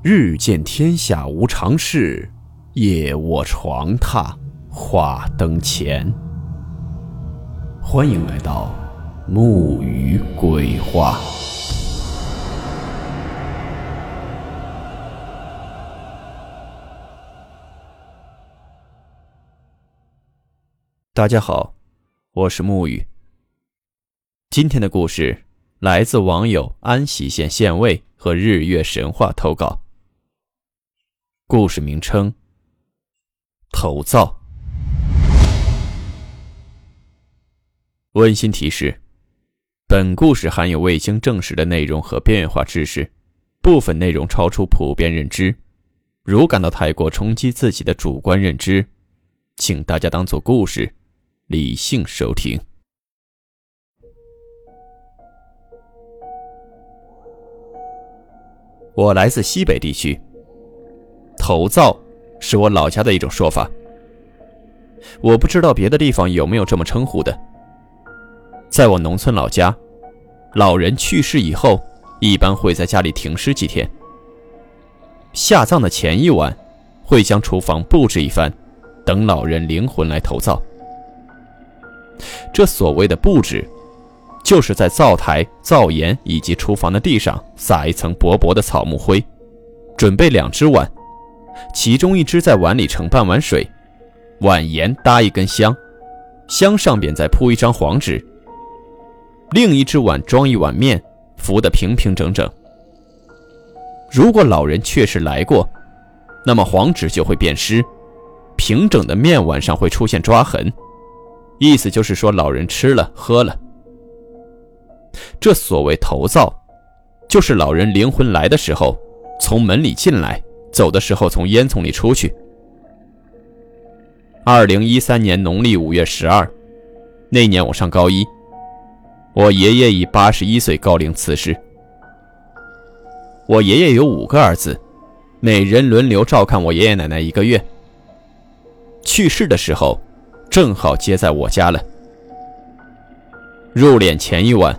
日见天下无常事，夜卧床榻话灯前。欢迎来到木鱼鬼话。大家好，我是木鱼。今天的故事来自网友安喜县县尉和日月神话投稿。故事名称：头灶。温馨提示：本故事含有未经证实的内容和变化知识，部分内容超出普遍认知。如感到太过冲击自己的主观认知，请大家当做故事，理性收听。我来自西北地区。头灶是我老家的一种说法，我不知道别的地方有没有这么称呼的。在我农村老家，老人去世以后，一般会在家里停尸几天。下葬的前一晚，会将厨房布置一番，等老人灵魂来投灶。这所谓的布置，就是在灶台、灶沿以及厨房的地上撒一层薄薄的草木灰，准备两只碗。其中一只在碗里盛半碗水，碗沿搭一根香，香上边再铺一张黄纸。另一只碗装一碗面，浮得平平整整。如果老人确实来过，那么黄纸就会变湿，平整的面碗上会出现抓痕，意思就是说老人吃了喝了。这所谓头灶，就是老人灵魂来的时候，从门里进来。走的时候从烟囱里出去。二零一三年农历五月十二，那年我上高一，我爷爷以八十一岁高龄辞世。我爷爷有五个儿子，每人轮流照看我爷爷奶奶一个月。去世的时候，正好接在我家了。入殓前一晚，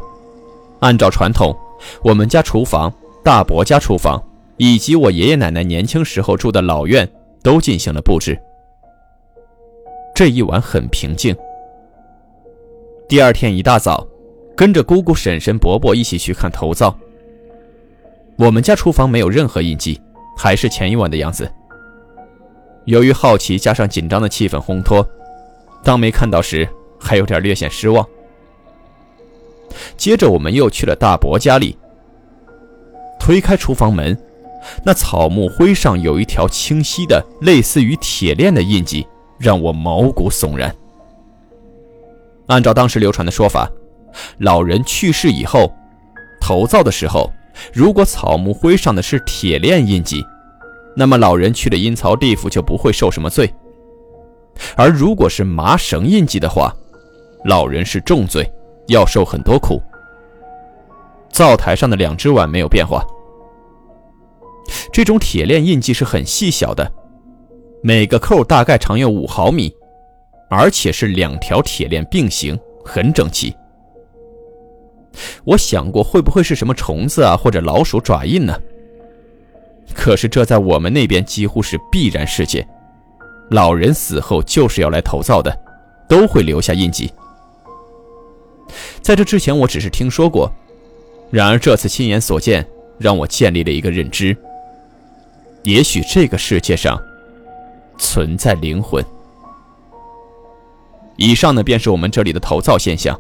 按照传统，我们家厨房、大伯家厨房。以及我爷爷奶奶年轻时候住的老院都进行了布置。这一晚很平静。第二天一大早，跟着姑姑、婶婶、伯伯一起去看头灶。我们家厨房没有任何印记，还是前一晚的样子。由于好奇加上紧张的气氛烘托，当没看到时，还有点略显失望。接着我们又去了大伯家里，推开厨房门。那草木灰上有一条清晰的、类似于铁链的印记，让我毛骨悚然。按照当时流传的说法，老人去世以后，投灶的时候，如果草木灰上的是铁链印记，那么老人去了阴曹地府就不会受什么罪；而如果是麻绳印记的话，老人是重罪，要受很多苦。灶台上的两只碗没有变化。这种铁链印记是很细小的，每个扣大概长有五毫米，而且是两条铁链并行，很整齐。我想过会不会是什么虫子啊，或者老鼠爪印呢？可是这在我们那边几乎是必然事件，老人死后就是要来投灶的，都会留下印记。在这之前我只是听说过，然而这次亲眼所见，让我建立了一个认知。也许这个世界上存在灵魂。以上呢，便是我们这里的头灶现象，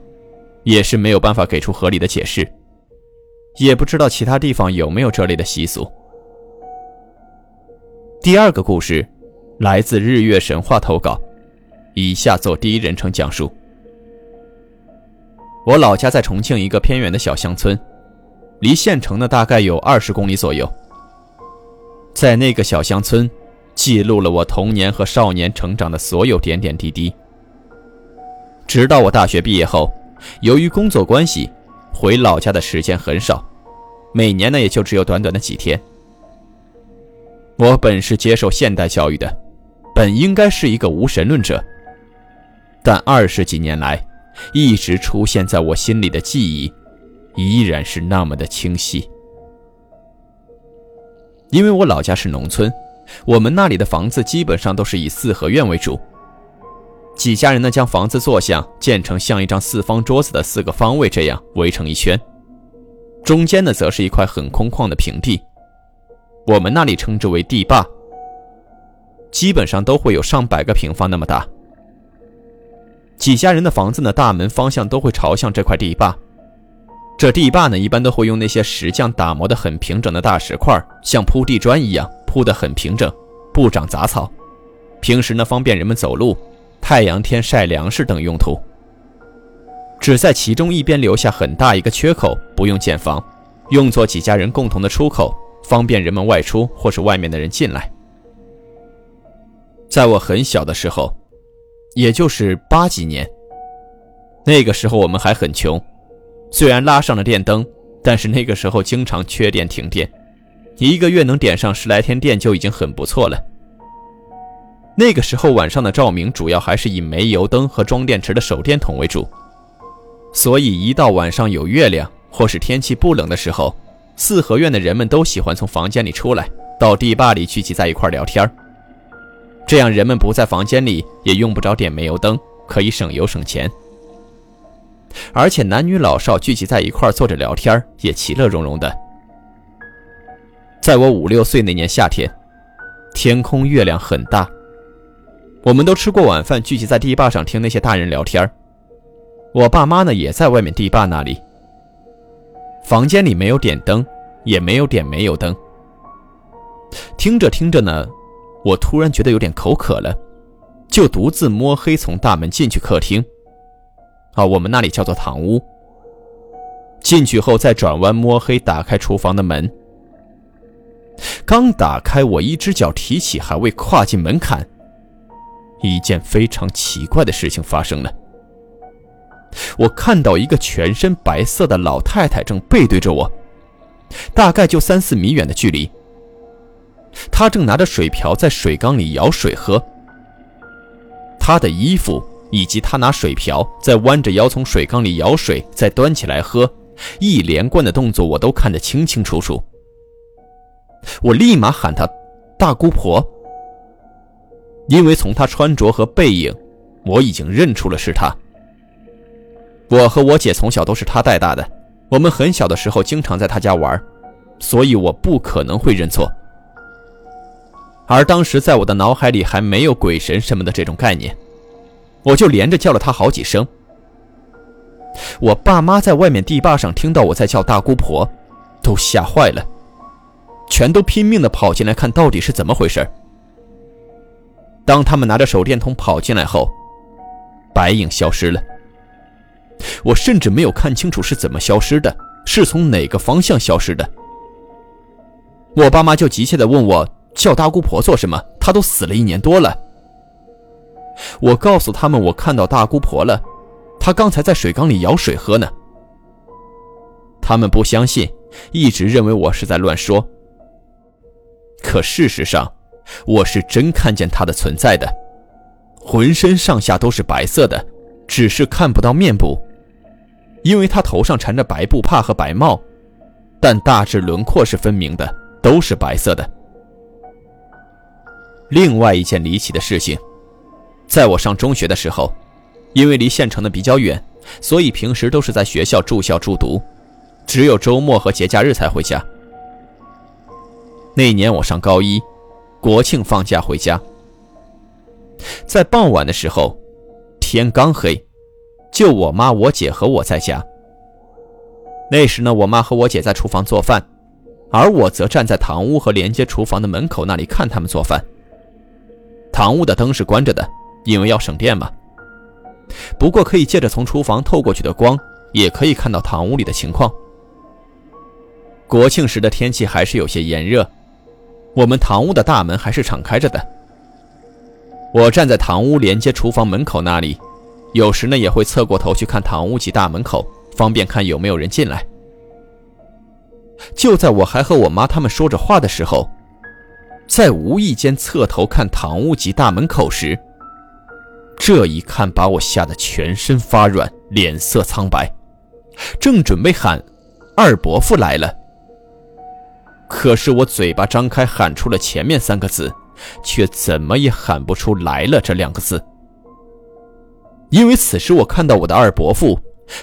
也是没有办法给出合理的解释，也不知道其他地方有没有这类的习俗。第二个故事来自日月神话投稿，以下做第一人称讲述。我老家在重庆一个偏远的小乡村，离县城呢大概有二十公里左右。在那个小乡村，记录了我童年和少年成长的所有点点滴滴。直到我大学毕业后，由于工作关系，回老家的时间很少，每年呢也就只有短短的几天。我本是接受现代教育的，本应该是一个无神论者，但二十几年来，一直出现在我心里的记忆，依然是那么的清晰。因为我老家是农村，我们那里的房子基本上都是以四合院为主。几家人呢，将房子坐向建成像一张四方桌子的四个方位，这样围成一圈，中间呢，则是一块很空旷的平地，我们那里称之为地坝，基本上都会有上百个平方那么大。几家人的房子呢，大门方向都会朝向这块地坝。这地坝呢，一般都会用那些石匠打磨的很平整的大石块，像铺地砖一样铺得很平整，不长杂草。平时呢，方便人们走路、太阳天晒粮食等用途。只在其中一边留下很大一个缺口，不用建房，用作几家人共同的出口，方便人们外出或是外面的人进来。在我很小的时候，也就是八几年，那个时候我们还很穷。虽然拉上了电灯，但是那个时候经常缺电停电，一个月能点上十来天电就已经很不错了。那个时候晚上的照明主要还是以煤油灯和装电池的手电筒为主，所以一到晚上有月亮或是天气不冷的时候，四合院的人们都喜欢从房间里出来，到地坝里聚集在一块聊天这样人们不在房间里，也用不着点煤油灯，可以省油省钱。而且男女老少聚集在一块坐着聊天，也其乐融融的。在我五六岁那年夏天，天空月亮很大，我们都吃过晚饭，聚集在堤坝上听那些大人聊天。我爸妈呢也在外面堤坝那里。房间里没有点灯，也没有点煤油灯。听着听着呢，我突然觉得有点口渴了，就独自摸黑从大门进去客厅。啊，我们那里叫做堂屋。进去后再转弯摸黑打开厨房的门，刚打开，我一只脚提起，还未跨进门槛，一件非常奇怪的事情发生了。我看到一个全身白色的老太太正背对着我，大概就三四米远的距离。她正拿着水瓢在水缸里舀水喝，她的衣服。以及他拿水瓢在弯着腰从水缸里舀水，再端起来喝，一连贯的动作我都看得清清楚楚。我立马喊他大姑婆，因为从她穿着和背影，我已经认出了是她。我和我姐从小都是她带大的，我们很小的时候经常在她家玩，所以我不可能会认错。而当时在我的脑海里还没有鬼神什么的这种概念。我就连着叫了她好几声。我爸妈在外面地坝上听到我在叫大姑婆，都吓坏了，全都拼命的跑进来看到底是怎么回事。当他们拿着手电筒跑进来后，白影消失了。我甚至没有看清楚是怎么消失的，是从哪个方向消失的。我爸妈就急切的问我叫大姑婆做什么？她都死了一年多了。我告诉他们，我看到大姑婆了，她刚才在水缸里舀水喝呢。他们不相信，一直认为我是在乱说。可事实上，我是真看见她的存在的，浑身上下都是白色的，只是看不到面部，因为她头上缠着白布帕和白帽，但大致轮廓是分明的，都是白色的。另外一件离奇的事情。在我上中学的时候，因为离县城的比较远，所以平时都是在学校住校住读，只有周末和节假日才回家。那年我上高一，国庆放假回家，在傍晚的时候，天刚黑，就我妈、我姐和我在家。那时呢，我妈和我姐在厨房做饭，而我则站在堂屋和连接厨房的门口那里看他们做饭。堂屋的灯是关着的。因为要省电嘛。不过可以借着从厨房透过去的光，也可以看到堂屋里的情况。国庆时的天气还是有些炎热，我们堂屋的大门还是敞开着的。我站在堂屋连接厨房门口那里，有时呢也会侧过头去看堂屋及大门口，方便看有没有人进来。就在我还和我妈他们说着话的时候，在无意间侧头看堂屋及大门口时，这一看把我吓得全身发软，脸色苍白，正准备喊：“二伯父来了。”可是我嘴巴张开喊出了前面三个字，却怎么也喊不出来了这两个字。因为此时我看到我的二伯父，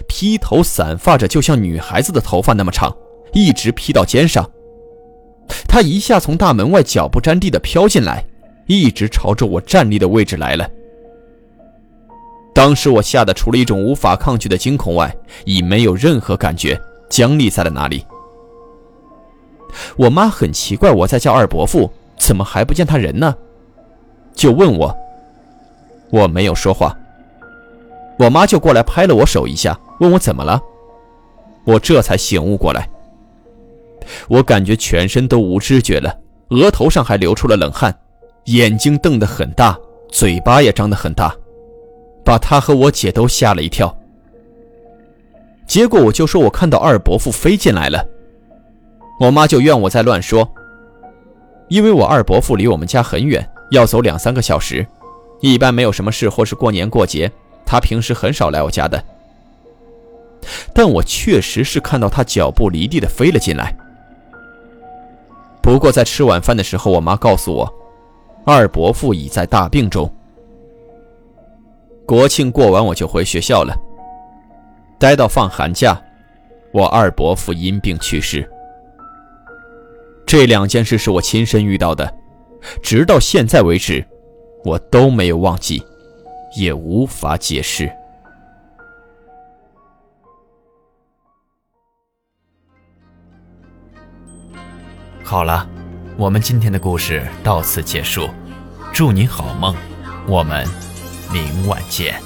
披头散发着，就像女孩子的头发那么长，一直披到肩上。他一下从大门外脚不沾地的飘进来，一直朝着我站立的位置来了。当时我吓得除了一种无法抗拒的惊恐外，已没有任何感觉，僵立在了那里。我妈很奇怪我在叫二伯父，怎么还不见他人呢？就问我。我没有说话。我妈就过来拍了我手一下，问我怎么了。我这才醒悟过来。我感觉全身都无知觉了，额头上还流出了冷汗，眼睛瞪得很大，嘴巴也张得很大。把他和我姐都吓了一跳。结果我就说我看到二伯父飞进来了，我妈就怨我在乱说。因为我二伯父离我们家很远，要走两三个小时，一般没有什么事或是过年过节，他平时很少来我家的。但我确实是看到他脚步离地的飞了进来。不过在吃晚饭的时候，我妈告诉我，二伯父已在大病中。国庆过完我就回学校了，待到放寒假，我二伯父因病去世。这两件事是我亲身遇到的，直到现在为止，我都没有忘记，也无法解释。好了，我们今天的故事到此结束，祝您好梦，我们。明晚见。